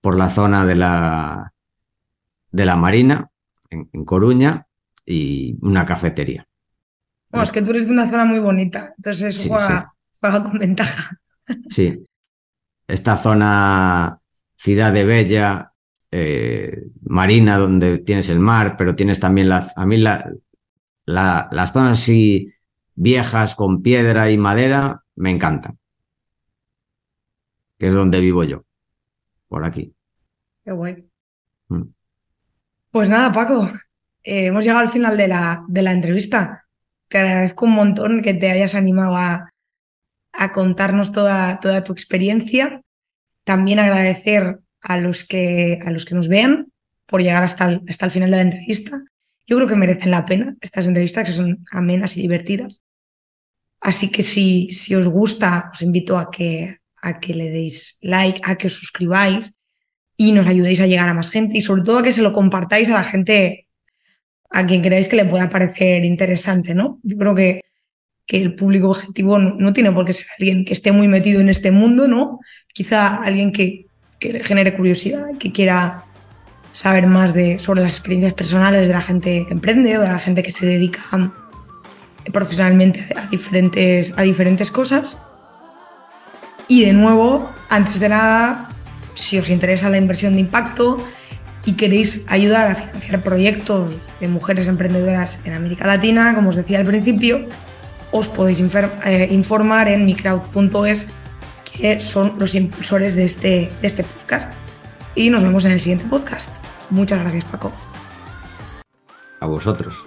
por la zona de la, de la Marina, en, Coruña, y una cafetería. es que tú eres de una zona muy bonita, entonces juega, con ventaja. Sí. Esta zona, ciudad de Bella, eh, marina, donde tienes el mar, pero tienes también la, a mí la, las zonas así viejas con piedra y madera me encantan. Que es donde vivo yo, por aquí. Qué guay. Mm. Pues nada, Paco, eh, hemos llegado al final de la, de la entrevista. Te agradezco un montón que te hayas animado a, a contarnos toda, toda, tu experiencia. También agradecer a los que, a los que nos vean por llegar hasta el, hasta el final de la entrevista. Yo creo que merecen la pena estas entrevistas, que son amenas y divertidas. Así que si, si os gusta, os invito a que, a que le deis like, a que os suscribáis y nos ayudéis a llegar a más gente y sobre todo a que se lo compartáis a la gente a quien creáis que le pueda parecer interesante, ¿no? Yo creo que, que el público objetivo no, tiene por qué ser alguien que esté muy metido en este mundo, ¿no? Quizá alguien que, que genere curiosidad, que quiera saber más de, sobre las experiencias personales de la gente que emprende o de la gente que se dedica profesionalmente a diferentes, a diferentes cosas. Y de nuevo, antes de nada, si os interesa la inversión de impacto y queréis ayudar a financiar proyectos de mujeres emprendedoras en América Latina, como os decía al principio, os podéis eh, informar en microwd.es, que son los impulsores de este, de este podcast. Y nos vemos en el siguiente podcast. Muchas gracias, Paco. A vosotros.